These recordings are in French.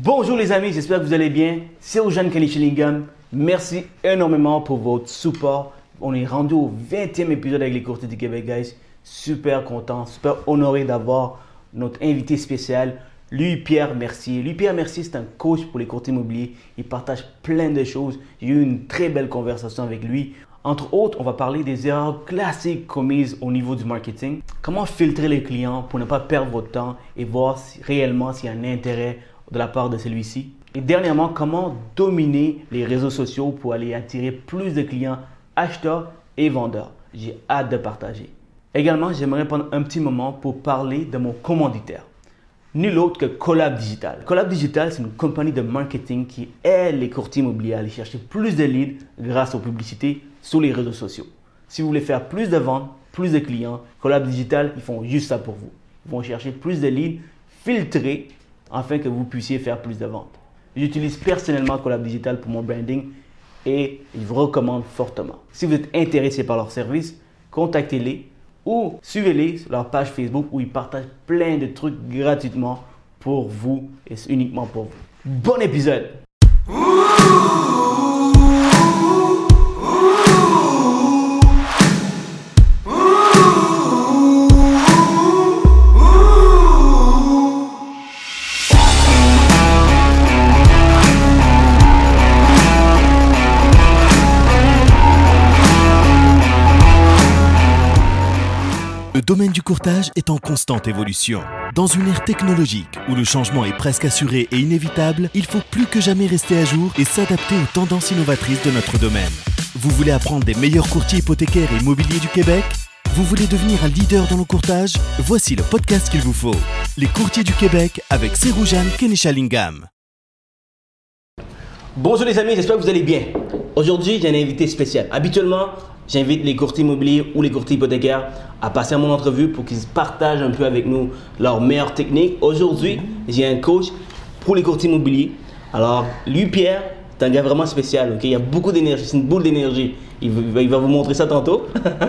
Bonjour les amis, j'espère que vous allez bien. C'est Eugène Kenny Schillingham. Merci énormément pour votre support. On est rendu au 20e épisode avec les courtiers du Québec, guys. Super content, super honoré d'avoir notre invité spécial, lui Pierre Mercier. Lui Pierre Mercier, c'est un coach pour les courtiers immobiliers. Il partage plein de choses. J'ai eu une très belle conversation avec lui. Entre autres, on va parler des erreurs classiques commises au niveau du marketing. Comment filtrer les clients pour ne pas perdre votre temps et voir réellement s'il y a un intérêt de la part de celui-ci. Et dernièrement, comment dominer les réseaux sociaux pour aller attirer plus de clients acheteurs et vendeurs? J'ai hâte de partager. Également, j'aimerais prendre un petit moment pour parler de mon commanditaire. Nul autre que Collab Digital. Collab Digital, c'est une compagnie de marketing qui aide les courtiers immobiliers à aller chercher plus de leads grâce aux publicités sur les réseaux sociaux. Si vous voulez faire plus de ventes, plus de clients, Collab Digital, ils font juste ça pour vous. Ils vont chercher plus de leads filtrés afin que vous puissiez faire plus de ventes. J'utilise personnellement Collab Digital pour mon branding et je vous recommande fortement. Si vous êtes intéressé par leur service, contactez-les ou suivez-les sur leur page Facebook où ils partagent plein de trucs gratuitement pour vous et uniquement pour vous. Bon épisode! Domaine du courtage est en constante évolution. Dans une ère technologique où le changement est presque assuré et inévitable, il faut plus que jamais rester à jour et s'adapter aux tendances innovatrices de notre domaine. Vous voulez apprendre des meilleurs courtiers hypothécaires et immobiliers du Québec? Vous voulez devenir un leader dans le courtage? Voici le podcast qu'il vous faut. Les courtiers du Québec avec Seroujan Kenishalingam. Bonjour les amis, j'espère que vous allez bien. Aujourd'hui, j'ai un invité spécial. Habituellement, j'invite les courtiers immobiliers ou les courtiers hypothécaires à passer à mon entrevue pour qu'ils partagent un peu avec nous leurs meilleures techniques. Aujourd'hui, j'ai un coach pour les courtiers immobiliers. Alors, lui, Pierre, c'est un gars vraiment spécial. Il y a beaucoup d'énergie, c'est une boule d'énergie. Il, va- il va vous montrer ça tantôt.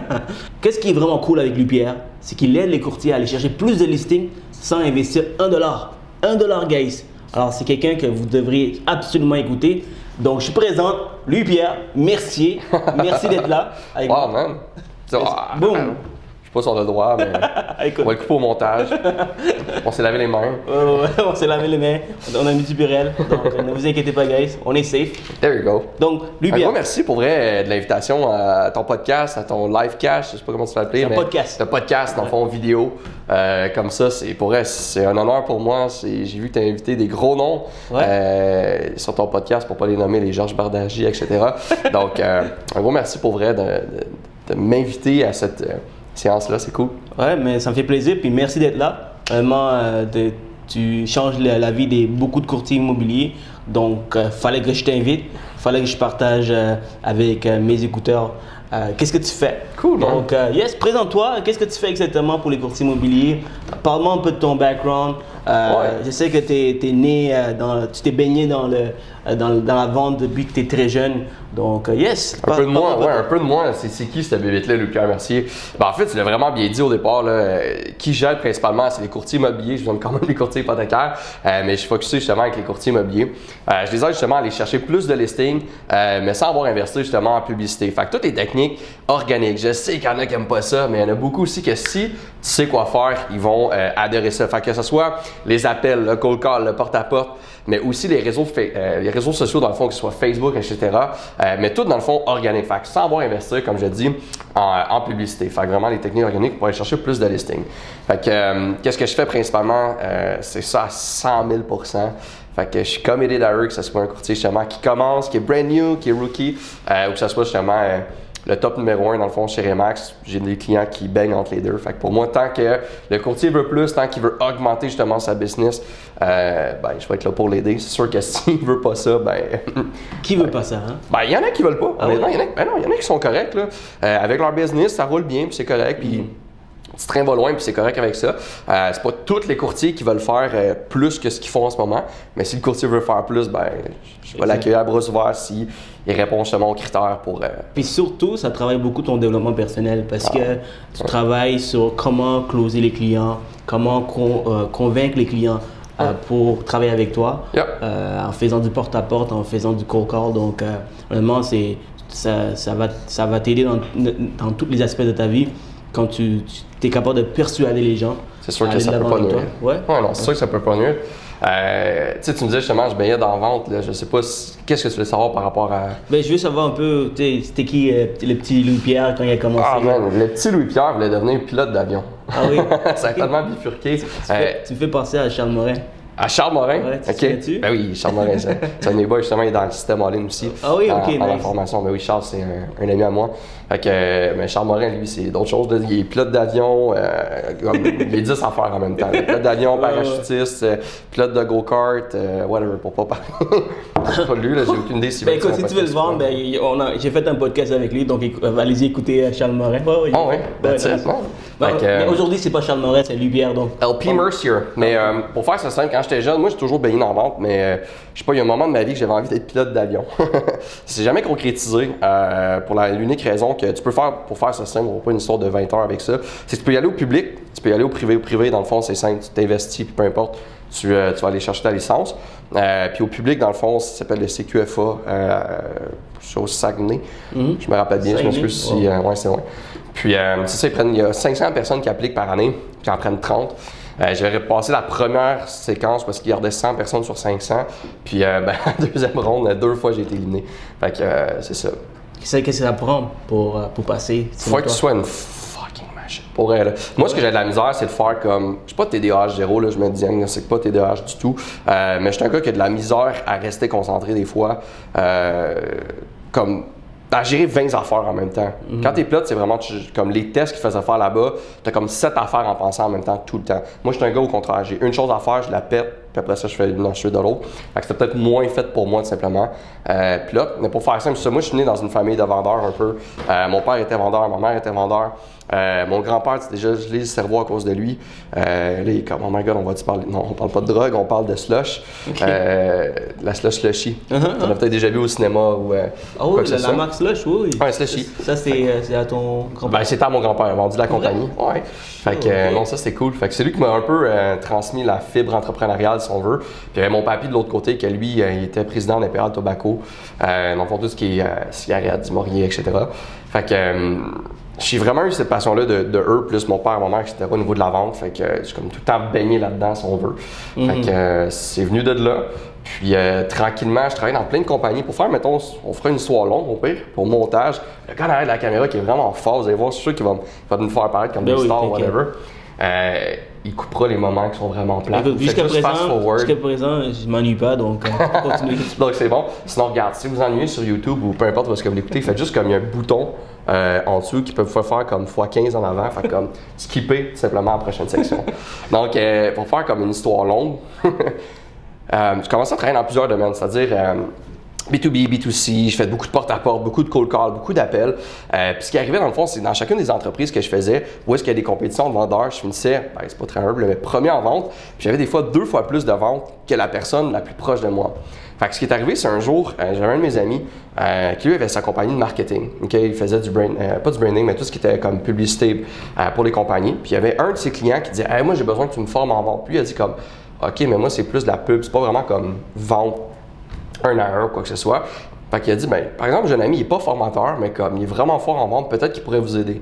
Qu'est-ce qui est vraiment cool avec lui, Pierre? C'est qu'il aide les courtiers à aller chercher plus de listings sans investir un dollar. Un dollar, guys. Alors, c'est quelqu'un que vous devriez absolument écouter. Donc, je présente lui, Pierre Mercier. Merci d'être là. Avec Wow, man. Ah, man. Je suis pas sur le droit, mais on va le couper au montage. On s'est lavé les mains. On s'est lavé les mains, on a mis du Purel, donc ne vous inquiétez pas, guys, on est safe. There you go. Donc, lui, Un Pierre, gros merci pour vrai euh, de l'invitation à ton podcast, à ton live cash, je sais pas comment tu vas l'appeler. Un mais podcast. Un podcast, dans le fond, vidéo. Euh, comme ça, c'est pour vrai, c'est un honneur pour moi. J'ai vu que tu as invité des gros noms Ouais. euh, sur ton podcast, pour pas les nommer, les Georges Bardagy, etc. Donc, euh, un gros merci pour vrai de, de- de m'inviter à cette euh, séance-là, c'est cool. ouais, mais ça me fait plaisir, puis merci d'être là. Vraiment, euh, tu changes la, la vie de beaucoup de courtiers immobiliers, donc euh, fallait que je t'invite, fallait que je partage euh, avec mes écouteurs. Euh, Qu'est-ce que tu fais? Cool. Donc, euh, yes, présente-toi. Qu'est-ce que tu fais exactement pour les courtiers immobiliers? Parle-moi un peu de ton background. Euh, Ouais. Je sais que tu es, né euh, dans. Tu t'es baigné dans, le, dans, dans la vente depuis que tu es très jeune. Donc, yes. Un peu de moi, ouais, un peu de moi. C'est, c'est qui cette bébête-là, Lucas Mercier? Ben, en fait, tu l'as vraiment bien dit au départ. Là, qui gère principalement, c'est les courtiers immobiliers. Je donne quand même les courtiers hypothécaires, euh, mais je suis focusé justement avec les courtiers immobiliers. Euh, je les aide justement à aller chercher plus de listings, mais sans avoir investi justement en publicité. Fait que toutes les techniques organiques, je sais qu'il y en a qui n'aiment pas ça, mais il y en a beaucoup aussi que si tu sais quoi faire, ils vont euh, adorer ça. Fait que ce soit les appels, le cold call, le porte-à-porte, mais aussi les réseaux, euh, les réseaux sociaux, dans le fond, que ce soit Facebook, etc. Euh, mais tout, dans le fond, organique. Fait que sans avoir investi, comme je dis, en, publicité. Fait que vraiment, les techniques organiques pour aller chercher plus de listings. Fait que, euh, qu'est-ce que je fais principalement? C'est ça à 100 000% fait que je suis committed à eux, que ce soit un courtier justement qui commence, qui est brand new, qui est rookie, ou que ce soit justement le top numéro un dans le fond chez Remax. J'ai des clients qui baignent entre les deux. Fait que pour moi, tant que le courtier veut plus, tant qu'il veut augmenter justement sa business, euh, ben, je vais être là pour l'aider. C'est sûr que s'il veut pas ça, ben. Qui veut pas ça, hein? Ben, il y en a qui veulent pas. Ah il y en a, ben non, il y en a qui sont corrects, là. Euh, avec leur business, ça roule bien, puis c'est correct, puis tu train va loin, puis c'est correct avec ça. Euh, c'est pas tous les courtiers qui veulent faire euh, plus que ce qu'ils font en ce moment, mais si le courtier veut faire plus, ben, je vais l'accueillir à bras ouverts si il répond justement aux critères pour. euh, Puis surtout, ça travaille beaucoup ton développement personnel parce Ah. que tu travailles sur comment closer les clients, comment con- euh, convaincre les clients euh, pour travailler avec toi, Yep. euh, en faisant du porte-à-porte, en faisant du cold call. Donc, euh, c'est, ça, ça va, ça va t'aider dans, dans tous les aspects de ta vie quand tu, tu es capable de persuader les gens. C'est sûr que ça peut pas nuire. Ouais. non, c'est sûr que ça peut pas nuire. Euh, tu sais, tu me disais justement, je baignais dans la vente. Là, je sais pas, si- qu'est-ce que tu veux savoir par rapport à. Ben, je veux savoir un peu, tu sais, c'était qui euh, le petit Louis-Pierre quand il a commencé? Ah man, le petit Louis-Pierre voulait devenir pilote d'avion. Ah oui? ça a tellement bifurqué. Tu, Euh, fais, tu me fais penser à Charles Morin. À Charles Morin? Ouais, tu te? Ben oui, Charles Morin, c'est un de mes boys, justement, il est dans le système en ligne aussi. Ah oui, ok, En nice. information. Ben oui, Charles, c'est un, un ami à moi. Fait que, mais Charles Morin, lui, c'est d'autres choses. Il est pilote d'avion, euh, comme, il est 10 affaires en même temps. Pilote d'avion, parachutiste, euh, pilote de go-kart, euh, whatever, pour pas parler. Pas lui, là, j'ai aucune idée s'il Ben écoute, si tu veux le vendre, ben, il- on a- j'ai fait un podcast avec lui, donc euh, allez-y écouter euh, Charles Morin. Ouais, ouais, Ah ouais, Ben, Ben, euh, Aujourd'hui, c'est pas Charles Morin, c'est Louis-Pierre, donc. LP Mercier. Mais euh, pour faire ça simple, quand j'étais jeune, moi j'ai toujours baigné dans la vente, mais euh, je sais pas, il y a un moment de ma vie que j'avais envie d'être pilote d'avion. C'est jamais concrétisé euh, pour l'unique raison que tu peux faire, pour faire ça simple, on pas une histoire de 20 heures avec ça, c'est que tu peux y aller au public, tu peux y aller au privé. Au privé, dans le fond, c'est simple, tu t'investis, puis peu importe, tu, euh, tu vas aller chercher ta licence. Puis au public, dans le fond, ça s'appelle le CQFA, au Saguenay. Mhm. Je me rappelle bien, je Saguenay? m'excuse si. euh, ouais, c'est loin. Puis, euh, ça, ils prennent, il y a 500 personnes qui appliquent par année, puis ils en prennent 30. Euh, J'avais passé la première séquence parce qu'il gardait 100 personnes sur 500. Puis, euh, ben, deuxième ronde, deux fois, j'ai été éliminé. Fait que euh, c'est ça. Qu'est-ce que ça prend pour, euh, pour passer? Faut que tu sois une fucking machine. Pour elle. là. Moi, ce que j'ai de la misère, c'est de faire comme. Je suis pas TDAH zéro, là, je me diagnostique pas TDAH du tout. Euh, mais je suis un gars qui a de la misère à rester concentré des fois. Comme. À gérer 20 affaires en même temps. Quand t'es pilote, c'est vraiment comme les tests qu'ils faisaient faire là-bas, t'as comme 7 affaires en pensant en même temps tout le temps. Moi, je suis un gars au contraire. J'ai une chose à faire, je la pète, puis après ça, je fais une ensuite de l'autre. Fait que c'était peut-être moins fait pour moi, tout simplement. Euh, puis là, mais pour faire simple, moi, je suis né dans une famille de vendeurs un peu. Euh, mon père était vendeur, ma mère était vendeur. Euh, mon grand-père, déjà gelé le cerveau à cause de lui. Euh, là, il est comme, oh my god, on va-tu parler? Non, on parle pas de drogue, on parle de slush. Euh, la slush slushy. Uh-huh, On a peut-être déjà vu au cinéma ou. Ah oui, la, la marque Slush, oui. Ouais, Slushy. Ça, c'est à ton grand-père. Ben, c'était à mon grand-père, il a vendu la compagnie. Ouais. Fait que, Ok. non, ça c'est cool. Fait que c'est lui qui m'a un peu transmis la fibre entrepreneuriale, si on veut. Puis il y avait mon papy de l'autre côté, que lui, il était président d'Imperial Tobacco. Dans le fond, tout ce qui est cigarettes, Maurier, etc. Fait que j'ai vraiment eu cette passion-là de, de eux, plus mon père, ma mère, etc. au niveau de la vente. Fait que euh, j'ai comme tout le temps baigné là-dedans, si on veut. Fait que euh, c'est venu de là. Puis euh, tranquillement, je travaille dans plein de compagnies pour faire, mettons, on fera une histoire longue au pire, pour montage. Le gars derrière la caméra qui est vraiment fort, vous allez voir, c'est sûr qu'il va, me- va nous faire paraître comme Ben des oui, stars, whatever. Euh, il coupera les moments qui sont vraiment plats. Jusqu'à présent, jusqu'à présent, je m'ennuie pas, donc euh. Donc c'est bon. Sinon, regarde, si vous ennuyez sur YouTube ou peu importe où est-ce que vous l'écoutez, faites juste comme il y a un bouton euh, en dessous qui peut vous faire faire comme x15 en avant, fait comme skipper tout simplement la prochaine section. Donc, euh, pour faire comme une histoire longue, euh, j'ai commencé à travailler dans plusieurs domaines, c'est-à-dire euh, B2B, B2C, je fais beaucoup de porte-à-porte, beaucoup de cold call, beaucoup d'appels. Euh, puis ce qui arrivait dans le fond, c'est dans chacune des entreprises que je faisais, où est-ce qu'il y a des compétitions de vendeurs, je finissais, ben, c'est pas très humble, mais premier en vente, puis j'avais des fois deux fois plus de ventes que la personne la plus proche de moi. Fait que ce qui est arrivé, c'est un jour, euh, j'avais un de mes amis euh, qui lui avait sa compagnie de marketing. Il faisait du brand, euh, pas du branding, mais tout ce qui était comme publicité pour les compagnies. Puis il y avait un de ses clients qui disait Hey, Moi, j'ai besoin que tu me formes en vente. Puis il a dit comme OK, mais moi, c'est plus de la pub, c'est pas vraiment comme vente un à un ou quoi que ce soit. Fait qu'il a dit, ben, par exemple, j'ai un ami, il est pas formateur, mais comme il est vraiment fort en vente, peut-être qu'il pourrait vous aider.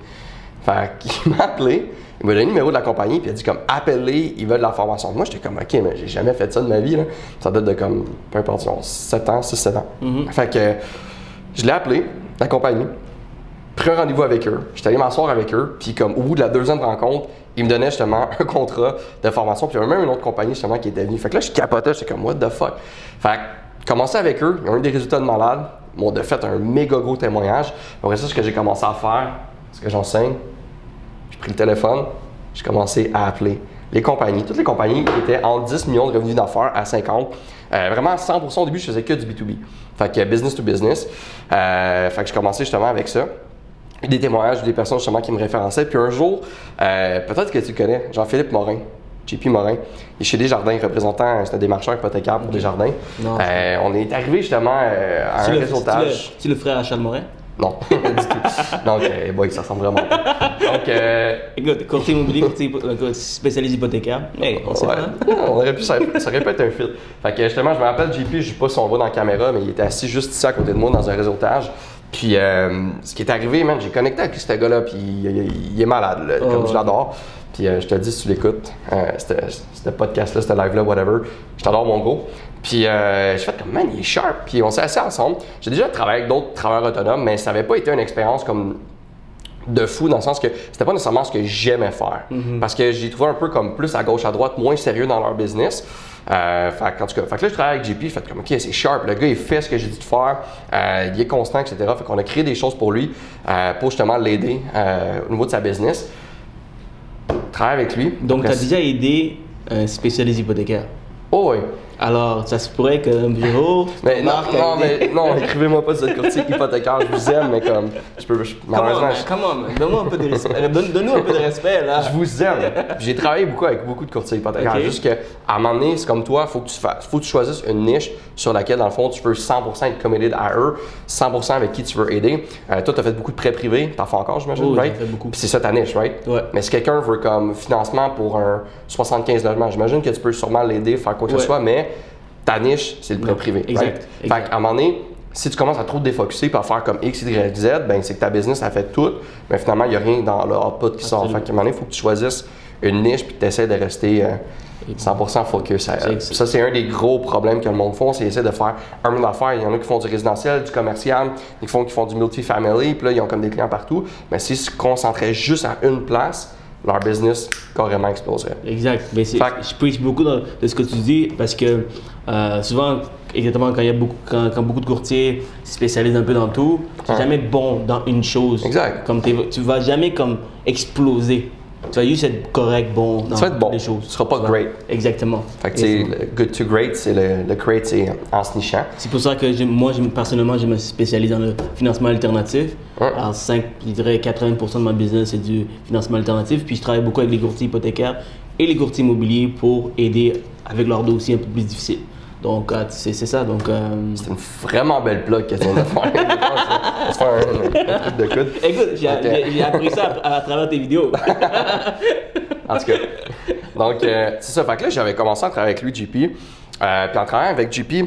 Fait qu'il m'a appelé, il m'a donné le numéro de la compagnie, puis il a dit comme, appelez, ils veulent de la formation. Moi, j'étais comme, ok, mais j'ai jamais fait ça de ma vie, là. Ça date de comme, peu importe, disons, 7 ans, 6-7 ans. Fait que je l'ai appelé, la compagnie, pris un rendez-vous avec eux. J'étais allé m'asseoir avec eux, puis comme au bout de la deuxième rencontre, ils me donnaient justement un contrat de formation, puis il y avait même une autre compagnie justement qui était venue. Fait que là, je capotais, j'étais comme what the fuck? Fait que commencé avec eux, ils ont eu des résultats de malade, m'ont de fait un méga gros témoignage. Après ça, ce que j'ai commencé à faire, ce que j'enseigne, j'ai pris le téléphone, j'ai commencé à appeler les compagnies, toutes les compagnies étaient en 10 millions de revenus d'affaires à 50. Euh, vraiment, à 100% au début, je faisais que du B2B. Fait que business to business. Euh, fait que j'ai commencé justement avec ça. Des témoignages des personnes justement qui me référençaient. Puis un jour, euh, peut-être que tu connais, Jean-Philippe Morin. JP Morin. Il est chez Desjardins, représentant, c'est un démarcheur hypothécaire pour Desjardins. Non, Euh, on est arrivé justement euh, à un le- réseautage. tu le- le frère à Charles Morin? Non, du tout. Donc, euh, boy, ça ressemble vraiment pas. Donc, euh, Écoute, courtier immobilier, courtier euh, spécialiste hypothécaire. Mais on sait Ouais. pas. hein? on aurait pu, ça, ça aurait pu être un fil. Fait que justement, je me rappelle, JP, je sais pas si on voit dans la caméra, mais il était assis juste ici à côté de moi dans un réseautage. Puis euh, ce qui est arrivé, man, j'ai connecté avec ce gars-là, puis il, il- il est malade, là, comme Oh, je l'adore. Puis euh, je te dis si tu l'écoutes, euh, c'était- ce podcast-là, ce live-là, whatever, je t'adore mon gros. Puis euh, j'ai fait comme, man, il est sharp. Puis on s'est assis ensemble. J'ai déjà travaillé avec d'autres travailleurs autonomes, mais ça n'avait pas été une expérience comme de fou dans le sens que c'était pas nécessairement ce que j'aimais faire. Parce que j'ai trouvé un peu comme plus à gauche, à droite, moins sérieux dans leur business. Euh, fait, en tout cas, fait que là, je travaille avec JP, fait comme, OK, c'est sharp, le gars, il fait ce que j'ai dit de faire, euh, il est constant, etc. Fait qu'on a créé des choses pour lui, euh, pour justement l'aider euh, au niveau de sa business. Travaille avec lui. Donc, tu as déjà aidé un spécialiste hypothécaire. Oh, oui. Alors, ça se pourrait que un bureau. Mais non, non, mais non, écrivez-moi pas sur le courtier hypothécaire, je vous aime, mais comme, je peux, je- Come on, malheureusement, man, je-. Donne-nous un peu de respect. Donne- Donne-nous un peu de respect, là. Je vous aime. J'ai travaillé beaucoup avec beaucoup de courtiers hypothécaires. Ok. Juste qu'à un moment donné, c'est comme toi, il faut que tu fasses, faut que tu choisisses une niche sur laquelle, dans le fond, tu veux 100% être committed à eux, 100% avec qui tu veux aider. Euh, toi, tu as fait beaucoup de prêts privés, tu en fais encore, j'imagine, j'en right? fais beaucoup. C'est ça ta niche, right? Ouais. Mais si quelqu'un veut comme financement pour un 75 logements, j'imagine que tu peux sûrement l'aider, faire quoi que Ouais. ce soit, mais ta niche, c'est le prêt privé. exact, right? exact. Fait qu'à un moment donné, si tu commences à trop te défocuser et à faire comme X, Y, Z, ben c'est que ta business a fait tout, mais finalement, il n'y a rien dans le output qui sort. Fait qu'à un moment donné, il faut que tu choisisses une niche puis que tu essaies de rester euh, 100% focus. à elle. Ça, c'est un des gros problèmes que le monde font, c'est essayer de faire un million d'affaires. Il y en a qui font du résidentiel, du commercial, en a qui font du multifamily, puis là, ils ont comme des clients partout. Mais s'ils se concentraient juste à une place, leur business carrément exploserait. Exact. Mais que- je preach beaucoup de ce que tu dis parce que euh, souvent, exactement, quand il y a beaucoup, quand, quand beaucoup de courtiers se spécialisent un peu dans tout, tu n'es jamais bon dans une chose. Exact. Comme tu vas jamais comme exploser. Tu vas juste être correct, bon dans Tu vas être bon. les choses. Tu seras pas great. Exactement. Fait que, le good to great, c'est le, le great, c'est en se nichant. C'est pour ça que moi, personnellement, je me spécialise dans le financement alternatif. Alors, 5, je dirais 80% de ma business, c'est du financement alternatif. Puis, je travaille beaucoup avec les courtiers hypothécaires et les courtiers immobiliers pour aider avec leurs dossiers un peu plus difficiles. Donc, euh, c'est c'est ça. Donc, euh, C'est une vraiment belle plug que tu viens de faire. On se faire un, un truc de coude. écoute, j'ai appris ça à, à travers tes vidéos. En tout cas. Donc, euh, c'est ça. Fait que là, j'avais commencé à travailler avec lui, JP. Euh, puis en travaillant avec JP,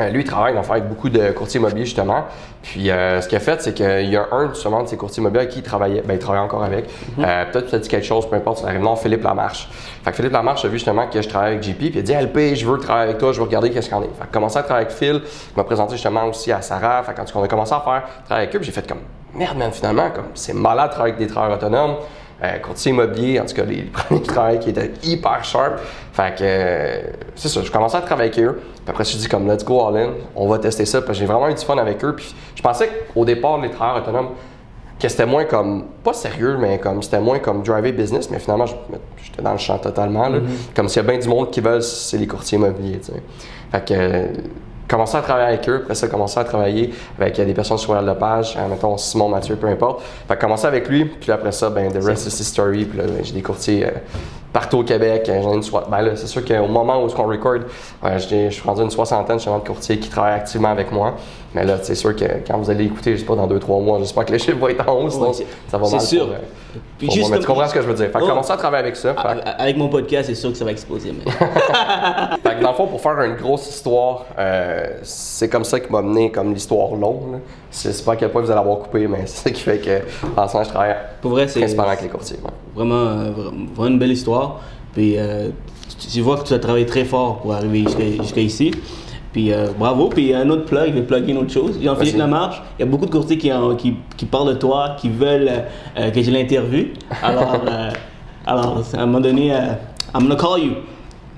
euh, lui, il travaille avec beaucoup de courtiers immobiliers, justement. Puis euh, ce qu'il a fait, c'est qu'il y a un justement de ces courtiers immobiliers avec qui il travaillait, ben, il travaille encore avec. Euh, Peut-être que tu as dit quelque chose, peu importe, arrive. Non, Philippe Lamarche. Fait que Philippe Lamarche a vu justement que je travaillais avec JP, puis il a dit LP, je veux travailler avec toi, je veux regarder qu'est-ce en a. Fait que commencé à travailler avec Phil, il m'a présenté justement aussi à Sarah. Fait que quand on a commencé à faire travailler avec eux, j'ai fait comme merde, man, finalement, comme c'est malade de travailler avec des travailleurs autonomes. Euh, courtier immobilier, en tout cas, les premiers travaillaient qui étaient hyper sharp. Fait que, euh, c'est ça, je commençais à travailler avec eux. Puis après, je me suis dit, comme, let's go all in, on va tester ça. Puis j'ai vraiment eu du fun avec eux. Puis je pensais qu'au départ, les travailleurs autonomes, que c'était moins comme, pas sérieux, mais comme, c'était moins comme driver business. Mais finalement, j'étais dans le champ totalement. là. Comme s'il y a bien du monde qui veulent, c'est les courtiers immobiliers. Fait que, commencer à travailler avec eux, après ça, commencer à travailler avec euh, des personnes sur la page, euh, mettons Simon, Mathieu, peu importe. Fait que commencer avec lui, puis après ça, ben, the rest is history. Puis là, ben, j'ai des courtiers euh, partout au Québec. J'en ai une soixantaine. Ben là, c'est sûr qu'au moment où on record, euh, je suis rendu une soixantaine justement de courtiers qui travaillent activement avec moi. Mais là, c'est sûr que quand vous allez écouter, je sais pas, dans 2-3 mois, j'espère que le chiffre va être en hausse, sinon Ouais, c'est- ça va c'est mal sûr. pour, euh, Puis pour moi. juste Mais tu comprends ce que je veux dire. Fait que Oh. commencer à travailler avec ça. Fait que- A- Avec mon podcast, c'est sûr que ça va exploser. Mais... fait que dans le fond, pour faire une grosse histoire, euh, c'est comme ça qui m'a mené comme l'histoire longue. Je sais pas à quel point vous allez avoir coupé, mais c'est ça qui fait que en ce moment, je travaille Pour vrai, c'est principalement avec les courtiers. ouais. vraiment, euh, vra- vraiment une belle histoire. Puis, euh, tu, vois que tu as travaillé très fort pour arriver jusqu'à jusqu'à ici. Puis euh, bravo. Puis un autre plug, je vais plugger une autre chose. Jean-Philippe. Lamarche, il y a beaucoup de courtiers qui, en- qui, qui parlent de toi, qui veulent euh, euh, que je l'interviewe. Alors, euh, alors, à un moment donné, euh, I'm gonna call you.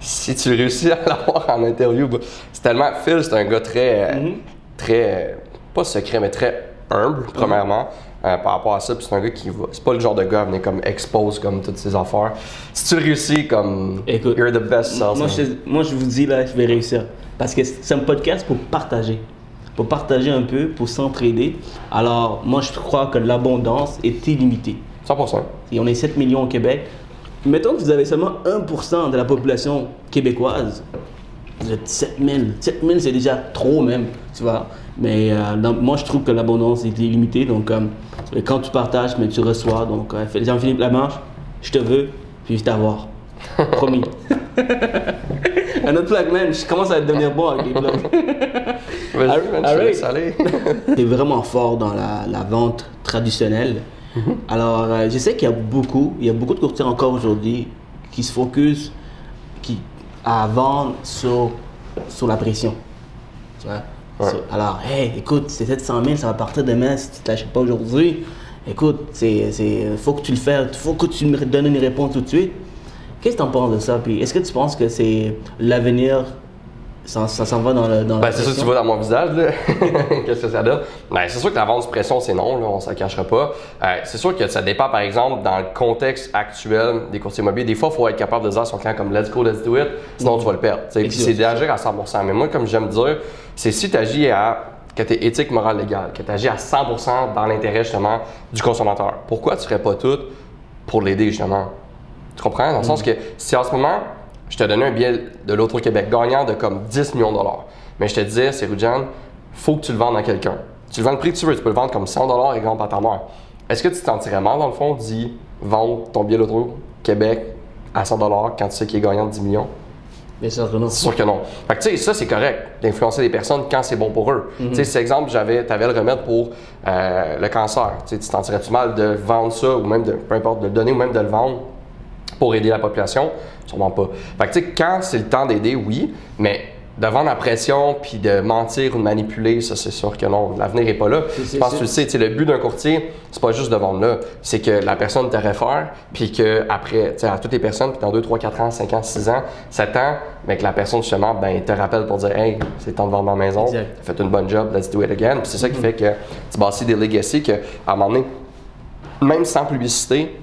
Si tu réussis à l'avoir en interview, bah, c'est tellement. Phil, c'est un gars très. euh, Mhm. très. euh, pas secret, mais très humble, premièrement. euh, par rapport à ça, puis c'est un gars qui va. C'est pas le genre de gars à venir comme expose comme toutes ses affaires. Si tu réussis, comme. Écoute, you're the best. Moi je, moi, je vous dis, là, je vais réussir. Parce que c'est un podcast pour partager. Pour partager un peu, pour s'entraider. Alors, moi, je crois que l'abondance est illimitée. 100%. Et on est 7 millions au Québec. Mettons que vous avez seulement 1% de la population québécoise. vous êtes 7000. 7000, c'est déjà trop même, tu vois. Mais euh, moi, je trouve que l'abondance est illimitée. Donc, euh, quand tu partages, mais tu reçois. Donc, euh, Jean-Philippe Lamarche, je te veux, puis je t'avoir. Promis. Un autre plug, man. Je commence à devenir bon avec les plugs. Vas-y, man, je te Alright. laisse aller. tu es vraiment fort dans la, la vente traditionnelle. Alors, euh, je sais qu'il y a beaucoup, il y a beaucoup de courtiers encore aujourd'hui qui se focus qui, à vendre sur, sur la pression. Tu vois? Alors, hey, écoute, c'est 700 000, ça va partir demain si tu ne l'achètes pas aujourd'hui. Écoute, c'est, faut que tu le fasses, faut que tu me donnes une réponse tout de suite. Qu'est-ce que tu en penses de ça? Puis, est-ce que tu penses que c'est l'avenir, ça, ça s'en va dans le. Dans Ben, c'est ça que tu vois dans mon visage, là. Qu'est-ce que ça donne? Ben, c'est sûr que la vente sous pression, c'est non, là, on s'en cachera pas. Euh, c'est sûr que ça dépend, par exemple, dans le contexte actuel des courtiers immobiliers. Des fois, il faut être capable de dire à son client comme let's go, let's do it, sinon tu vas le perdre. c'est d'agir à 100%. Mais moi, comme j'aime dire, c'est si tu agis à que tu es éthique, morale, légale, que tu agis à 100% dans l'intérêt justement du consommateur. Pourquoi tu ferais pas tout pour l'aider justement? Tu comprends? Dans le sens que si en ce moment, je te donnais un billet de l'autre au Québec gagnant de comme 10 millions de dollars, mais je te disais, c'est Rujan, faut que tu le vendes à quelqu'un. Tu le vends le prix que tu veux, tu peux le vendre comme 100 dollars, exemple, à ta mère. Est-ce que tu te sentirais mal, dans le fond, d'y vendre ton billet de l'auto Québec à 100 dollars quand tu sais qu'il est gagnant de 10 millions? Bien sûr que non. C'est sûr que non. Fait que tu sais, ça c'est correct d'influencer les personnes quand c'est bon pour eux. Tu sais, si exemple, j'avais, avais le remède pour euh, le cancer, tu t'en tirais-tu mal de vendre ça ou même de, peu importe, de le donner ou même de le vendre? Pour aider la population? Sûrement pas. Fait que tu sais, quand c'est le temps d'aider, oui, mais de vendre la pression puis de mentir ou de manipuler, ça c'est sûr que non. L'avenir est pas là. Je pense que tu le sais, tu sais, le but d'un courtier, c'est pas juste de vendre là, c'est que la personne te réfère, puis que après, tu sais, à toutes les personnes, puis dans 2, 3, 4 ans, 5 ans, 6 ans, 7 ans, mais que la personne justement, ben, te rappelle pour dire, hey, c'est temps de vendre ma maison, Exact. faites une bonne job, let's do it again. Puis c'est ça qui fait que tu bâtis des legacy que, à un moment donné, même sans publicité,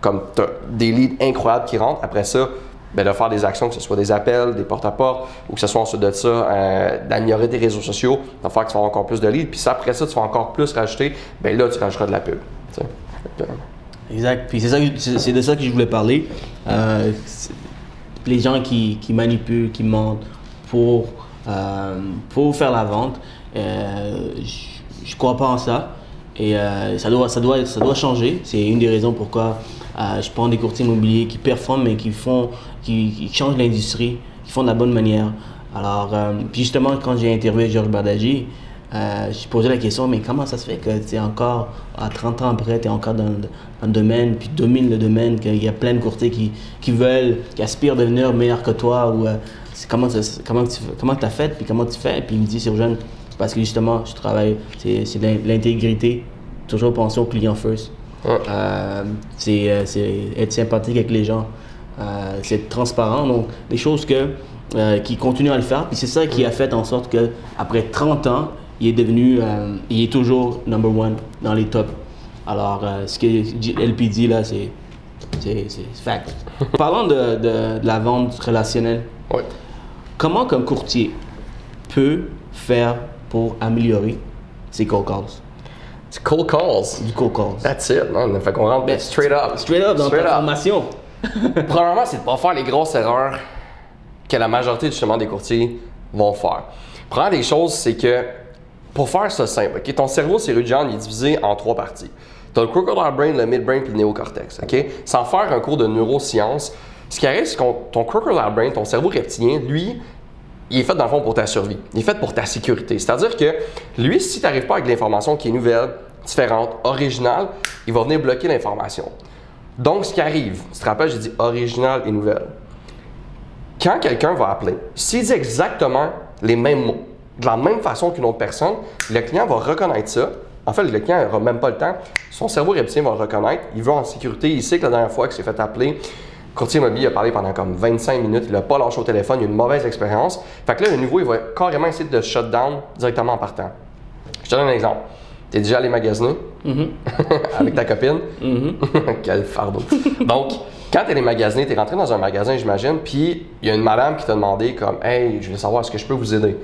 comme tu des leads incroyables qui rentrent, après ça, ben, de faire des actions, que ce soit des appels, des porte-à-porte, ou que ce soit ensuite de ça, euh, d'améliorer tes réseaux sociaux, de faire que tu avoir encore plus de leads. Puis après ça, tu vas encore plus rajouter, ben là, tu rajouteras de la pub. Exact. Puis c'est de ça que je voulais parler. Euh, les gens qui, qui manipulent, qui mentent pour, euh, pour faire la vente, euh, je- je crois pas en ça. Et ça, doit, ça, doit, ça doit changer. C'est une des raisons pourquoi euh, je prends des courtiers immobiliers qui performent et qui, font, qui, changent l'industrie, qui font de la bonne manière. Alors, euh, puis justement, quand j'ai interviewé Georges Bardagi, euh, je posais la question, mais comment ça se fait que tu es encore, à 30 ans après, tu es encore dans, dans le domaine, puis domines le domaine, qu'il y a plein de courtiers qui, qui veulent, qui aspirent à devenir meilleurs que toi, ou euh, comment tu comment tu comment as fait, puis comment tu fais, puis il me dit, c'est jeune, parce que justement, je travaille, c'est l'intégrité, toujours penser au client first. Euh, c'est euh, c'est être sympathique avec les gens, euh, c'est être transparent. Donc, des choses que, qui continuent à le faire. Puis c'est ça qui a fait en sorte que après 30 ans, il est devenu, il est toujours number one dans les tops. Alors, ce que LP dit là, c'est fact. Parlons de, de- de la vente relationnelle. ouais. Comment, comme courtier, peut faire pour améliorer ses cold calls? C'est cold calls. Du cold calls. That's it, man. Fait qu'on rentre Ben, straight up. Straight up dans Straight ta up. formation. Premièrement, c'est de pas faire les grosses erreurs que la majorité justement des courtiers vont faire. Première des choses, c'est que pour faire ça simple, ok, ton cerveau cérudian il est divisé en trois parties. Tu as le crocodile brain, le midbrain puis le néocortex. ok? Sans faire un cours de neurosciences, ce qui arrive, c'est que ton crocodile brain, ton cerveau reptilien, lui, il est fait dans le fond pour ta survie. Il est fait pour ta sécurité. C'est-à-dire que lui, si tu n'arrives pas avec l'information qui est nouvelle, différente, originale, il va venir bloquer l'information. Donc, ce qui arrive, tu te rappelles, j'ai dit original et nouvelle. Quand quelqu'un va appeler, s'il dit exactement les mêmes mots, de la même façon qu'une autre personne, le client va reconnaître ça. En fait, le client n'aura même pas le temps. Son cerveau reptilien va le reconnaître. Il va en sécurité. Il sait que la dernière fois qu'il s'est fait appeler, le courtier immobilier a parlé pendant comme 25 minutes. Il n'a pas lâché au téléphone. Il a eu une mauvaise expérience. Fait que là, le nouveau, il va carrément essayer de shut down directement en partant. Je te donne un exemple. Tu es déjà allé magasiner avec ta copine? Quel fardeau. Donc, quand tu es allé magasiner, tu es rentré dans un magasin, j'imagine, puis il y a une madame qui t'a demandé comme Hey, je veux savoir, est-ce que je peux vous aider?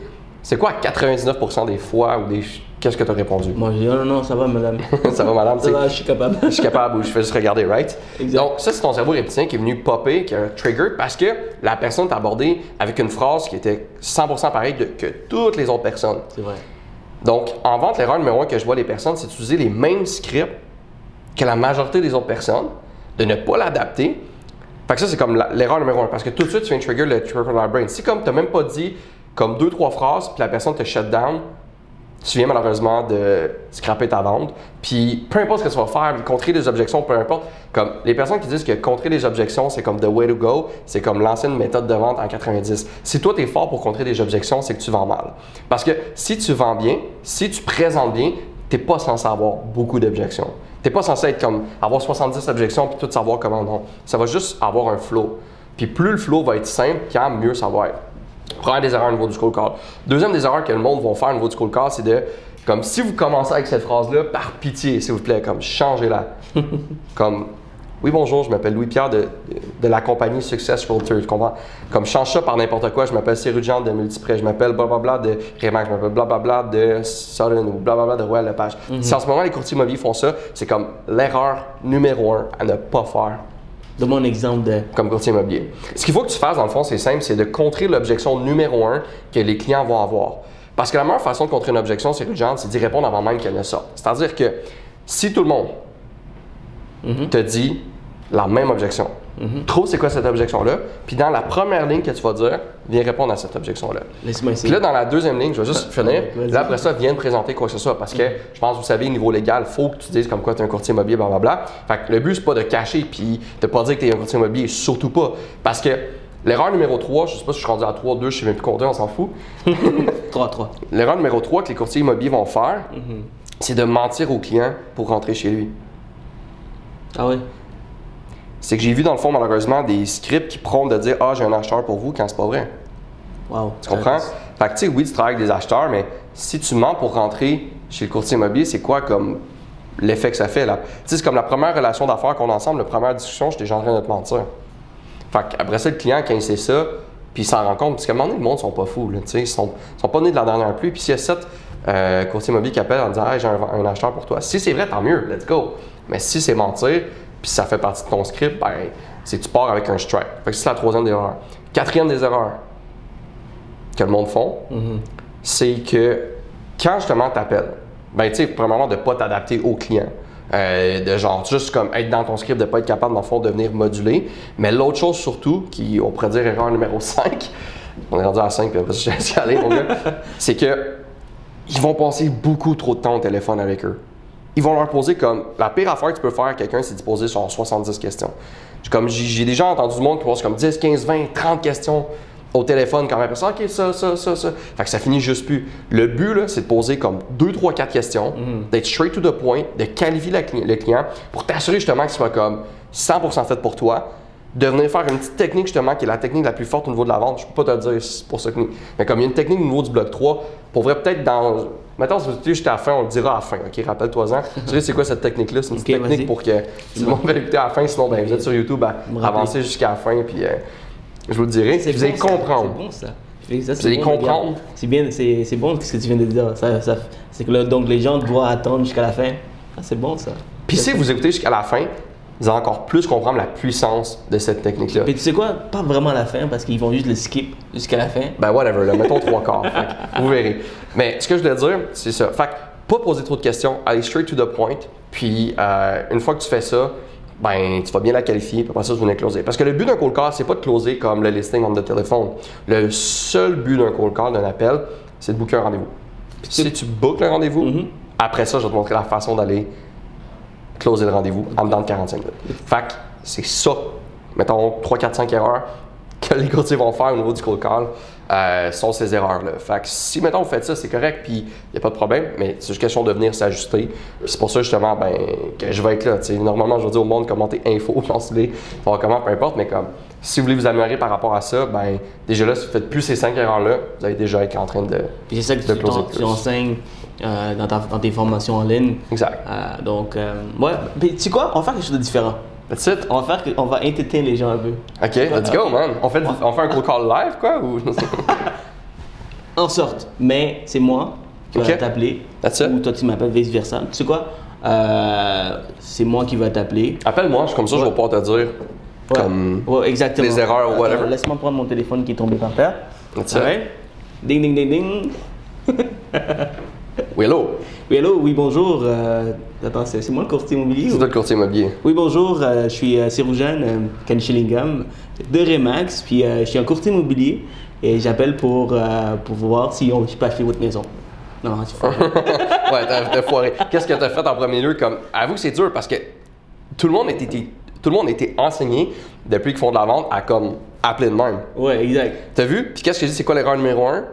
C'est quoi 99% des fois ou des qu'est-ce que tu as répondu? Moi, je dis, non, non, non, ça va, madame. ça va, madame? ça va, je suis capable. je suis capable ou je fais juste regarder, right? Exact. Donc, ça, c'est ton cerveau reptilien qui est venu popper, qui a trigger parce que la personne t'a abordé avec une phrase qui était 100% pareille que toutes les autres personnes. C'est vrai. Donc, en vente, l'erreur numéro un que je vois les personnes, c'est d'utiliser les mêmes scripts que la majorité des autres personnes, de ne pas l'adapter. Fait que ça, c'est comme l'erreur numéro un. Parce que tout de suite, tu viens de trigger le triple brain. Si comme tu n'as même pas dit comme deux, trois phrases, puis la personne te shut down, tu viens malheureusement de scraper ta vente. Puis peu importe ce que tu vas faire, contrer des objections, peu importe. Comme les personnes qui disent que contrer les objections, c'est comme the way to go, c'est comme l'ancienne méthode de vente en 90. Si toi, tu es fort pour contrer des objections, c'est que tu vends mal. Parce que si tu vends bien, si tu présentes bien, tu pas censé avoir beaucoup d'objections. Tu pas censé être comme avoir 70 objections puis tout savoir comment non. Ça va juste avoir un flow. Puis plus le flow va être simple, quand mieux ça va être. Première des erreurs au niveau du cold call. Deuxième des erreurs que le monde va faire au niveau du cold call, c'est de, comme si vous commencez avec cette phrase-là, par pitié, s'il vous plaît, comme changez-la. comme, oui, bonjour, je m'appelle Louis-Pierre de, de la compagnie Success Realtor. Tu comprends? Comme, change ça par n'importe quoi. Je m'appelle Cyril de Multiprêt. Je m'appelle blablabla de Remax. Je m'appelle blablabla de Sutton ou blablabla de Royal Lepage. Si en ce moment les courtiers immobiliers font ça, c'est comme l'erreur numéro un à ne pas faire Donne-moi un exemple de. comme courtier immobilier. Ce qu'il faut que tu fasses, dans le fond, c'est simple, c'est de contrer l'objection numéro un que les clients vont avoir. Parce que la meilleure façon de contrer une objection, c'est urgent, c'est d'y répondre avant même qu'elle ne sorte. C'est-à-dire que si tout le monde te dit la même objection, trouve c'est quoi cette objection-là, puis dans la première ligne que tu vas dire, viens répondre à cette objection-là. Laisse-moi Puis essayer. là, dans la deuxième ligne, je vais juste finir. ok, vas-y. Là, après ça, viens de présenter quoi que ce soit. Parce que je pense vous savez, niveau légal, il faut que tu dises comme quoi tu es un courtier immobilier, blablabla. Fait que le but, c'est pas de cacher puis de pas dire que tu es un courtier immobilier, surtout pas. Parce que l'erreur numéro 3, je sais pas si je suis rendu à 3, 2, je sais même plus compter, on s'en fout. 3-3. L'erreur numéro 3 que les courtiers immobiliers vont faire, c'est de mentir au client pour rentrer chez lui. Ah ouais? C'est que j'ai vu dans le fond, malheureusement, des scripts qui prônent de dire Ah, j'ai un acheteur pour vous quand c'est pas vrai. Wow. Tu comprends? Fait que, tu sais, oui, tu travailles avec des acheteurs, mais si tu mens pour rentrer chez le courtier immobilier, c'est quoi comme l'effet que ça fait, là? Tu sais, c'est comme la première relation d'affaires qu'on a ensemble, la première discussion, j'étais déjà en train de te mentir. Fait après ça, le client, quand il sait ça, puis il s'en rend compte, parce qu'à un moment donné, le monde sont pas fous, là, tu sais, ils sont, sont pas nés de la dernière pluie. Puis s'il y a sept euh, courtiers immobiliers qui appellent en disant Hey, j'ai un, un acheteur pour toi. Si c'est vrai, tant mieux, let's go. Mais si c'est mentir, puis ça fait partie de ton script, ben, c'est que tu pars avec un strike. Fait que c'est la troisième des erreurs. Quatrième des erreurs que le monde font, c'est que quand justement t'appelles, ben tu sais, premièrement, de pas t'adapter au client. Euh, de genre juste comme être dans ton script, de pas être capable dans le fond de venir moduler. Mais l'autre chose surtout, qui on pourrait dire erreur numéro 5, on est rendu à 5 puis après suis allé mon gars, c'est que ils vont passer beaucoup trop de temps au téléphone avec eux. Ils vont leur poser comme la pire affaire que tu peux faire à quelqu'un, c'est d'y poser genre 70 questions. J'ai Comme j'ai déjà entendu du monde qui pose comme 10, 15, 20, 30 questions au téléphone quand même. Ça, ok, ça, ça, ça, ça. Fait que ça finit juste plus. Le but, là, c'est de poser comme 2, 3, 4 questions, d'être straight to the point, de qualifier la le client pour t'assurer justement qu'il soit comme 100% fait pour toi. De venir faire une petite technique justement qui est la technique la plus forte au niveau de la vente. Je peux pas te le dire pour ça que. Mais comme il y a une technique au niveau du bloc 3, pour vrai, peut-être dans. Mettons, si tu juste à la fin, on le dira à la fin, ok? Rappelle-toi-en. tu sais, c'est quoi cette technique-là? C'est une petite technique pour que tout le monde va l'écouter à la fin, sinon, ben, vous êtes sur YouTube, ben, avancez jusqu'à la fin, puis euh, je vous le dirai. Vous allez comprendre. C'est bon ça. Vous allez bon, comprendre. C'est bien, c'est c'est bon ce que tu viens de dire. Ça, ça- c'est que là, donc les gens doivent attendre jusqu'à la fin. Ah, c'est bon ça. Puis si vous écoutez jusqu'à la fin, encore plus comprendre la puissance de cette technique-là. Mais tu sais quoi? Pas vraiment à la fin parce qu'ils vont juste le skip jusqu'à la fin. Ben whatever, là, mettons trois quarts. Vous verrez. Mais ce que je voulais dire, c'est ça. Fait que pas poser trop de questions, aller straight to the point. Puis euh, une fois que tu fais ça, ben tu vas bien la qualifier, puis après ça, tu vas venir closer. Parce que le but d'un call call, c'est pas de closer comme le listing the téléphone. Le seul but d'un call call, d'un appel, c'est de booker un rendez-vous. Puis si tu bookes le rendez-vous, après ça, je vais te montrer la façon d'aller closer le rendez-vous en dedans de 45 minutes. Fait que c'est ça, mettons 3, 4, 5 erreurs que les courtiers vont faire au niveau du cold call euh, sont ces erreurs-là. Fait que si, mettons, vous faites ça, c'est correct, puis il n'y a pas de problème, mais c'est juste question de venir s'ajuster. Puis c'est pour ça, justement, ben, que je vais être là. tu sais. Normalement, je vais dire au monde comment t'es info, sais, voir comment, peu importe, mais comme, si vous voulez vous améliorer par rapport à ça, ben, déjà là, si vous faites plus ces 5 erreurs-là, vous allez déjà être en train de... Puis c'est ça que tu, tu enseignes euh, dans, ta- dans tes formations en ligne. Exact. Euh, donc, euh, ouais. Puis tu sais quoi? On va faire quelque chose de différent. That's it. On va faire, on va entertain les gens un peu. OK, let's go, man. On fait, on fait un cold call live, quoi, ou... En sorte, mais c'est moi qui Ok. va t'appeler. That's it. Ou toi, tu m'appelles vice-versa. Tu sais quoi? Euh, c'est moi qui va t'appeler. Appelle-moi, comme ça, je vais Ouais. pouvoir te dire. Ouais. Comme. Ouais, exactement. les erreurs ou Attends, whatever. Laisse-moi prendre mon téléphone qui est tombé par terre. That's it. Alright? Ding, ding, ding, ding. Oui, hello. Oui, hello, oui, bonjour. Euh, attends, c'est moi le courtier immobilier? C'est ou- toi le courtier immobilier. Oui, bonjour, euh, je suis euh, Siroujane euh, de Remax, puis euh, je suis un courtier immobilier et j'appelle pour, euh, pour voir si on, je peux acheter votre maison. Non, pas vrai. ouais, t'as t'as foiré. Qu'est-ce que t'as fait en premier lieu? Comme, avoue que c'est dur parce que tout le monde était, tout le monde était enseigné depuis qu'ils font de la vente à comme appeler de même. Ouais, exact. T'as vu? Puis qu'est-ce que je dis? C'est quoi l'erreur numéro un?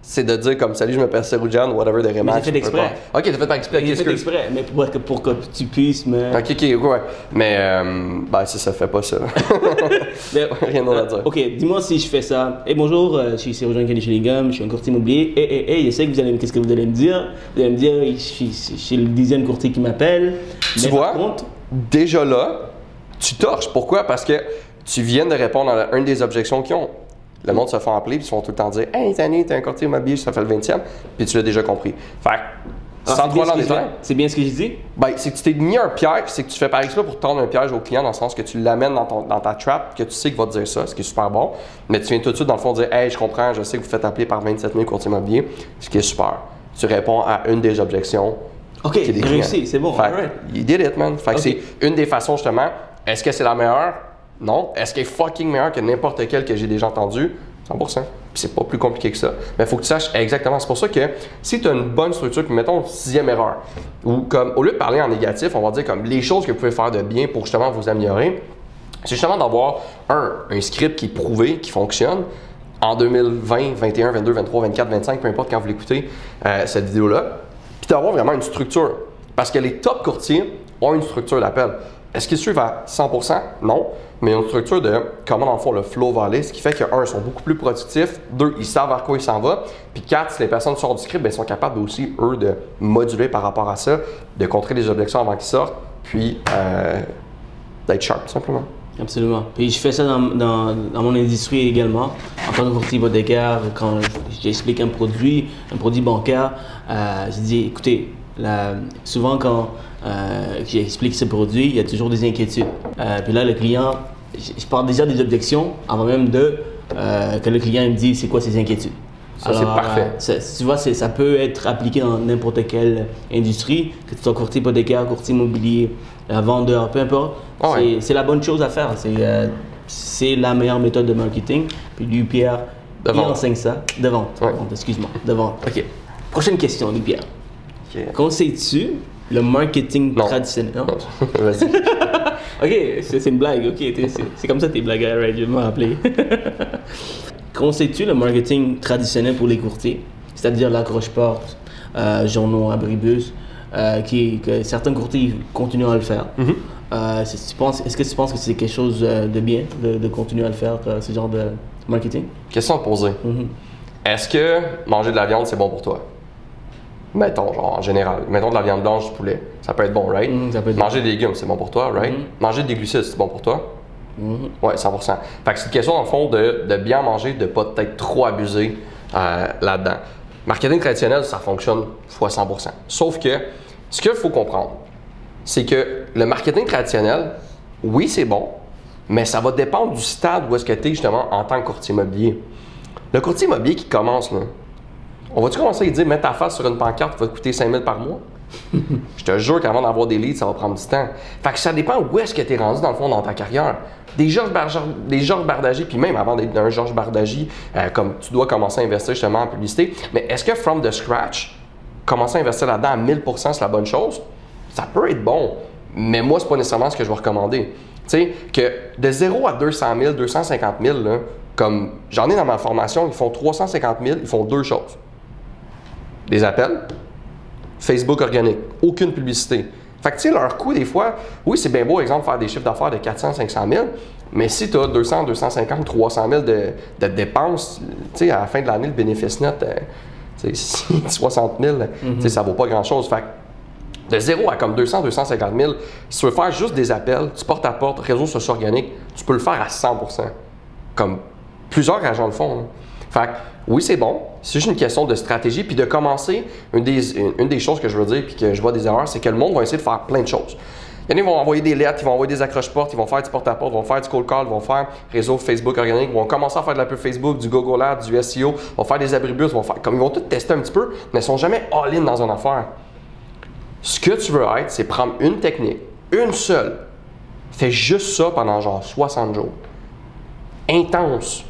C'est de dire comme salut, je m'appelle Seroujan, whatever de Remax. j'ai fait exprès. Ok, t'as fait par exprès. J'ai fait exprès, mais pour que, pour que tu puisses me. Ok, ok, ouais. Mais, euh, ben, ça, ça fait pas ça. Mais- Rien d'autre à dire. Ok, dis-moi si je fais ça. Et bonjour, euh, je suis Siroujane Ken Chillingham, je suis un courtier immobilier. Et, et, et, je sais que vous allez, qu'est-ce que vous allez me dire? Vous allez me dire, je suis, je suis le dixième courtier qui m'appelle. Tu Mais vois, contre, déjà là, tu torches. Pourquoi? Parce que tu viens de répondre à une des objections qu'ils ont. Le monde se fait appeler puis ils se font tout le temps dire Hey, Tani, t'es un courtier immobilier, ça fait le 20e, puis tu l'as déjà compris. Fait que, ah, sans je détail, fais. C'est bien ce que je dis? ben, c'est que tu t'es mis un piège, c'est que tu fais par exprès pour tendre un piège au client dans le sens que tu l'amènes dans, ton- dans ta trap, que tu sais qu'il va te dire ça, ce qui est super bon, mais tu viens tout de suite dans le fond dire Hey, je comprends, je sais que vous faites appeler par 27 000 courtiers immobiliers, ce qui est super. Tu réponds à une des objections Ok, j'ai réussi, c'est bon. Fait you did it, man. Fait que Ok. c'est une des façons, justement. Est-ce que c'est la meilleure? Non. Est-ce qu'elle est fucking meilleure que n'importe quelle que j'ai déjà entendue? 100%. Puis c'est pas plus compliqué que ça. Mais il faut que tu saches exactement. C'est pour ça que si tu as une bonne structure, puis mettons sixième erreur, ou comme au lieu de parler en négatif, on va dire comme les choses que vous pouvez faire de bien pour justement vous améliorer, c'est justement d'avoir un, un script qui est prouvé, qui fonctionne. En 2020, 21, 22, 23, 24, 25, peu importe quand vous l'écoutez, euh, cette vidéo-là. Puis d'avoir vraiment une structure. Parce que les top courtiers ont une structure d'appel. Est-ce qu'ils suivent à 100%? Non. Mais une structure de comment, dans le fond, le flow va aller. Ce qui fait que, un, ils sont beaucoup plus productifs. Deux, ils savent vers quoi ils s'en vont. Puis quatre, si les personnes sortent du script, ben, ils sont capables aussi, eux, de moduler par rapport à ça, de contrer les objections avant qu'ils sortent, puis euh, d'être sharp, simplement. Absolument. Puis je fais ça dans, dans, mon industrie également. En tant que courtier hypothécaire, quand j'explique un produit, un produit bancaire, euh, je dis, écoutez, souvent quand euh, j'explique ce produit, il y a toujours des inquiétudes. Euh, puis là, le client, je, parle déjà des objections avant même de euh, que le client me dise c'est quoi ses inquiétudes. Ça, c'est parfait. euh, ça- tu vois, ça peut être appliqué dans n'importe quelle industrie, que tu sois courtier hypothécaire, courtier immobilier, vendeur, peu importe. Ah ouais. C'est- la bonne chose à faire. C'est la meilleure méthode de marketing. Puis lui, Pierre, il enseigne ça. De vente. Ouais. Excuse-moi. De vente. OK. Prochaine question, lui, Pierre. Ok. Conseilles-tu le marketing Non. traditionnel? Non? Vas-y. OK, c'est une blague. OK, c'est comme ça tes blagues, right? Je vais me rappeler. Conseilles-tu le marketing traditionnel pour les courtiers? C'est-à-dire l'accroche-porte, euh, journaux, abribus, euh, qui, que certains courtiers continuent à le faire. Mm-hmm. Euh, c'est- tu penses- Est-ce que tu penses que c'est quelque chose euh, de bien de, de continuer à le faire, ce genre de marketing? Question à poser. Mhm. Est-ce que manger de la viande, c'est bon pour toi? Mettons, genre en général. Mettons de la viande blanche, du poulet. Ça peut être bon, right? Ça peut être Manger des légumes, c'est bon pour toi, right? Mhm. Manger des glucides, c'est bon pour toi? Mhm. Ouais, 100%. Fait que c'est une question, dans le fond, de, de bien manger, de pas peut-être trop abuser euh, là-dedans. Marketing traditionnel, ça fonctionne fois 100%. Sauf que, ce qu'il faut comprendre, c'est que le marketing traditionnel, oui, c'est bon, mais ça va dépendre du stade où est-ce que tu es justement en tant que courtier immobilier. Le courtier immobilier qui commence, là, on va-tu commencer à dire, mets ta face sur une pancarte va te coûter 5000 par mois? Je te jure qu'avant d'avoir des leads, ça va prendre du temps. Fait que ça dépend où est-ce que tu es rendu dans le fond dans ta carrière. Des Georges, des puis même avant d'être un Georges Bardagy, euh, comme tu dois commencer à investir justement en publicité, mais est-ce que from the scratch, commencer à investir là-dedans à 1000%, c'est la bonne chose? Ça peut être bon, mais moi, c'est pas nécessairement ce que je vais recommander. Tu sais, que de 0 à 200 000, 250 000, là, comme j'en ai dans ma formation, ils font 350 000, ils font deux choses. Des appels, Facebook organique, aucune publicité. Fait que, tu sais, leur coût, des fois, oui, c'est bien beau, exemple, faire des chiffres d'affaires de 400, 500 000, mais si tu as 200, 250, 300 000 de, de dépenses, tu sais, à la fin de l'année, le bénéfice net, euh, tu sais, 60 000, tu sais, ça vaut pas grand-chose. Fait que, de 0 à comme 200, 250 000, si tu veux faire juste des appels, tu portes à porte, réseaux sociaux organiques, tu peux le faire à 100% Comme plusieurs agents le font. Fait oui, c'est bon. C'est juste une question de stratégie. Puis de commencer, une des, une des choses que je veux dire, puis que je vois des erreurs, c'est que le monde va essayer de faire plein de choses. Il y en a qui vont envoyer des lettres, ils vont envoyer des accroches-portes, ils vont faire du porte-à-porte, ils vont faire du cold call, ils vont faire réseau Facebook organique, ils vont commencer à faire de la pub Facebook, du Google Ads, du SEO, ils vont faire des abribus, ils vont faire comme ils vont tout tester un petit peu, mais ils sont jamais all-in dans une affaire. Ce que tu veux être, c'est prendre une technique, une seule, fais juste ça pendant genre 60 jours. Intense.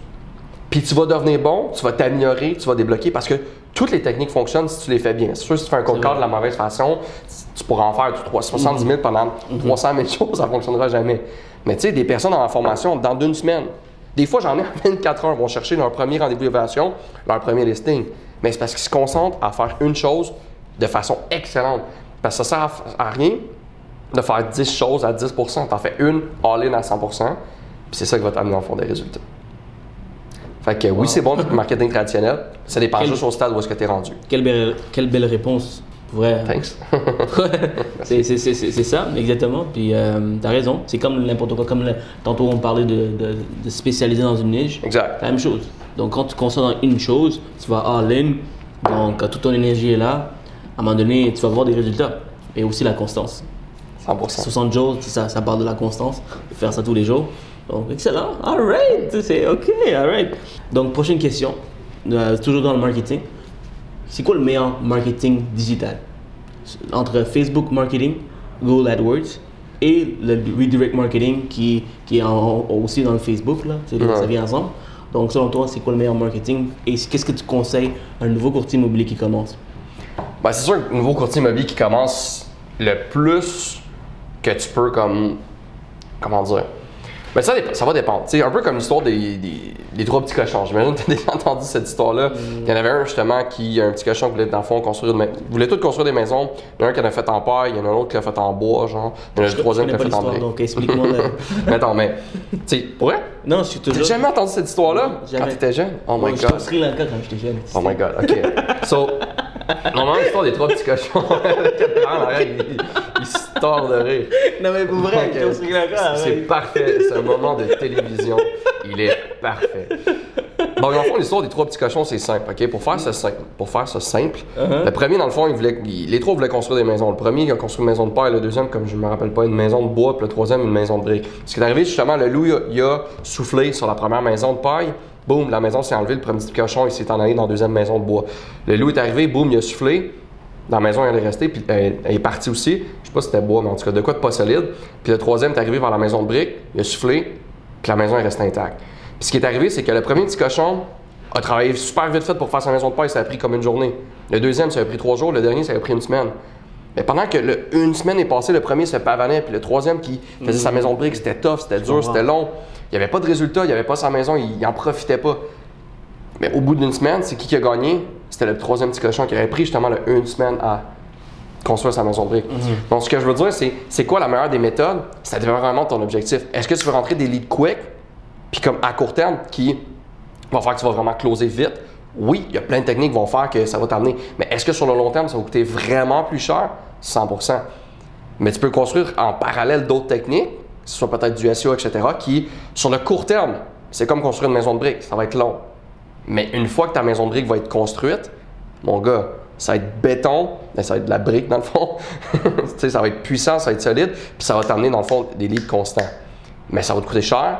Puis tu vas devenir bon, tu vas t'améliorer, tu vas débloquer parce que toutes les techniques fonctionnent si tu les fais bien. C'est sûr, si tu fais un call de la mauvaise façon, tu pourras en faire du 370 000 pendant 300 000 choses, ça ne fonctionnera jamais. Mais tu sais, des personnes dans la formation, dans une semaine, des fois j'en ai en 24 heures, vont chercher leur premier rendez-vous d'évaluation, leur premier listing. Mais c'est parce qu'ils se concentrent à faire une chose de façon excellente. Parce que ça sert à, à rien de faire 10 choses à 10 Tu en fais une all-in à 100% puis c'est ça qui va t'amener en fond des résultats. Fait que oui, c'est bon le marketing traditionnel. Ça dépend juste au stade où est-ce que tu es rendu. Quelle belle, quelle belle réponse. Vrai. Thanks. c'est, ça, exactement. Puis euh, t'as raison. C'est comme n'importe quoi. Comme le- tantôt on parlait de, de, de spécialiser dans une niche. exact. C'est la même chose. Donc quand tu concentres dans une chose, tu vas all-in. Donc quand toute ton énergie est là, à un moment donné, tu vas voir des résultats. Et aussi la constance. 100%. 60 jours, ça, ça parle de la constance. Faire ça tous les jours. Donc excellent. Alright. C'est ok. Alright. Donc prochaine question. Euh, toujours dans le marketing. C'est quoi le meilleur marketing digital? Entre Facebook marketing, Google AdWords et le redirect marketing qui, qui est en- aussi dans le Facebook là, Ouais. ça vient ensemble. Donc selon toi, c'est quoi le meilleur marketing et qu'est-ce que tu conseilles à un nouveau courtier immobilier qui commence? Ben, c'est sûr que le nouveau courtier immobilier qui commence le plus que tu peux comme. Comment dire? Ça, va dépendre. C'est un peu comme l'histoire des, des, des trois petits cochons. J'imagine que tu as déjà entendu cette histoire-là. Il y en avait un justement qui, un petit cochon qui voulait dans le fond construire une voulait tous construire des maisons. Il y en a un qui en a fait en paille, il y en a un autre qui l'a fait en bois, genre. Il y en a Je le troisième qui l'a fait en briques. donc explique-moi. Mais attends, mais. Tu sais, vrai? non, je suis T'as toujours. jamais entendu cette histoire-là? Jamais. Quand t'étais jeune? Oh my J'étais au god. Sri Lanka quand j'étais jeune. Oh my god, ok. So, normalement, l'histoire des trois petits cochons, ils, ils se tordent de rire. Non mais pour vrai, Lanka. C'est arrête. parfait, c'est un moment de télévision. Il est parfait. Donc, dans le fond, l'histoire des trois petits cochons, c'est simple, OK? Pour faire ça simple, pour faire ça simple Uh-huh. le premier, dans le fond, il voulait, il- les trois voulaient construire des maisons. Le premier, il a construit une maison de paille. Le deuxième, comme je ne me rappelle pas, une maison de bois. Puis le troisième, une maison de briques. Ce qui est arrivé, justement, le loup, il a, il a soufflé sur la première maison de paille. Boum, la maison s'est enlevée. Le premier petit cochon, il s'est en allé dans la deuxième maison de bois. Le loup est arrivé, boum, il a soufflé. Dans la maison, il est resté, puis elle est partie aussi. Je sais pas si c'était bois, mais en tout cas, de quoi de pas solide. Puis le troisième est arrivé vers la maison de briques, il a soufflé, puis la maison est restée intacte. Puis ce qui est arrivé, c'est que le premier petit cochon a travaillé super vite fait pour faire sa maison de paille, ça a pris comme une journée. Le deuxième, ça a pris trois jours, le dernier, ça a pris une semaine. Mais pendant que le- une semaine est passée, le premier se pavanait, puis le troisième qui faisait sa maison de briques, c'était tough, c'était dur, c'était long. Il n'y avait pas de résultat, il n'y avait pas sa maison, il n'en profitait pas. Mais au bout d'une semaine, c'est qui qui a gagné? C'était le troisième petit cochon qui avait pris justement le une semaine à construire sa maison de briques. Donc, ce que je veux dire, c'est c'est quoi la meilleure des méthodes? Ça dépend vraiment de ton objectif. Est-ce que tu veux rentrer des leads quick, puis comme à court terme, qui va faire que tu vas vraiment closer vite? Oui, il y a plein de techniques qui vont faire que ça va t'amener. Mais est-ce que sur le long terme, ça va coûter vraiment plus cher? 100% Mais tu peux construire en parallèle d'autres techniques, que ce soit peut-être du SEO, etc., qui, sur le court terme, c'est comme construire une maison de briques. Ça va être long. Mais une fois que ta maison de briques va être construite, mon gars, ça va être béton, mais ça va être de la brique dans le fond. tu sais, ça va être puissant, ça va être solide, puis ça va t'amener dans le fond des leads constants. Mais ça va te coûter cher,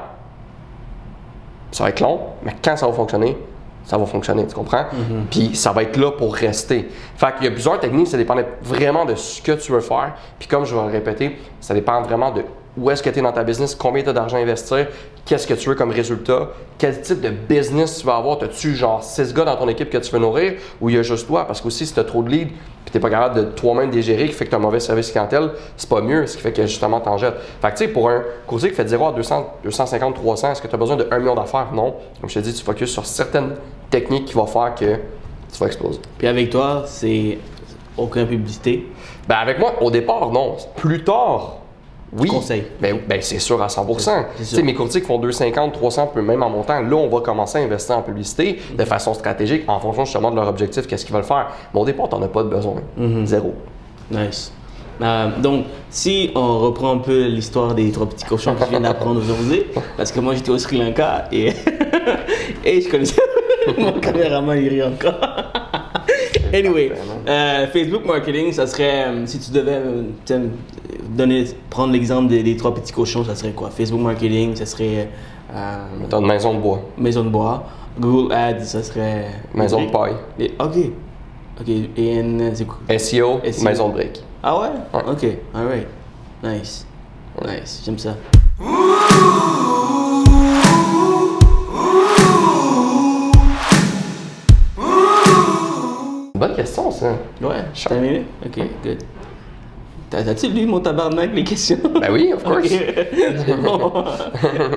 ça va être long, mais quand ça va fonctionner, ça va fonctionner, tu comprends? Puis ça va être là pour rester. Fait qu'il y a plusieurs techniques, ça dépend vraiment de ce que tu veux faire. Puis comme je vais le répéter, ça dépend vraiment de où est-ce que tu es dans ta business, combien tu as d'argent à investir, qu'est-ce que tu veux comme résultat, quel type de business tu vas avoir. As-tu genre 6 gars dans ton équipe que tu veux nourrir ou il y a juste toi? Parce que aussi, si tu as trop de leads puis tu n'es pas capable de toi-même dégérer, qui fait que tu as un mauvais service clientèle, c'est pas mieux, ce qui fait que justement t'en jettes. Fait que tu sais, pour un courtier qui fait de 0 à 200, 250, 300, est-ce que tu as besoin de 1 million d'affaires? Non. Comme je te dis, tu focuses sur certaines techniques qui vont faire que tu vas exploser. Puis avec toi, c'est aucune publicité? Ben avec moi, au départ, non. Plus tard, oui. conseilles. Ben, ben, c'est sûr à 100 Tu c'est sais, sûr. mes courtiers qui font 250, 300, peu même en montant, là, on va commencer à investir en publicité de façon stratégique en fonction justement de leur objectif, qu'est-ce qu'ils veulent faire. Mais au départ, t'en as pas de besoin. Zéro. Nice. Euh, donc, si on reprend un peu l'histoire des trois petits cochons que je viens d'apprendre aujourd'hui, parce que moi j'étais au Sri Lanka et, et je connaissais. Mon caméraman, il rit encore. Anyway, euh, Facebook marketing, ça serait, euh, si tu devais euh, donner, prendre l'exemple des, des trois petits cochons, ça serait quoi? Facebook marketing, ça serait euh, Mettons une maison de bois, maison de bois. Google Ads, ça serait... maison de paille. Et- ok. Ok, et c'est quoi? SEO, SEO. maison de briques. Ah ouais? Ouais. Ok, alright. Nice. Nice, j'aime ça. Bonne question, ça. Ouais, Sure. t'as aimé? Ok, good. T'as- T'as-tu lu mon tabarnak, les questions? Ben oui, of course.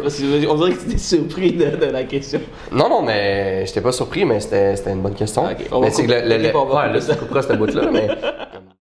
Parce que on dirait que tu étais surpris de, de la question. Non, non, mais j'étais pas surpris, mais c'était une bonne question. Ok, on mais va c'est que le, le, le- ouais, là, ça. tu couperas cette bout-là, mais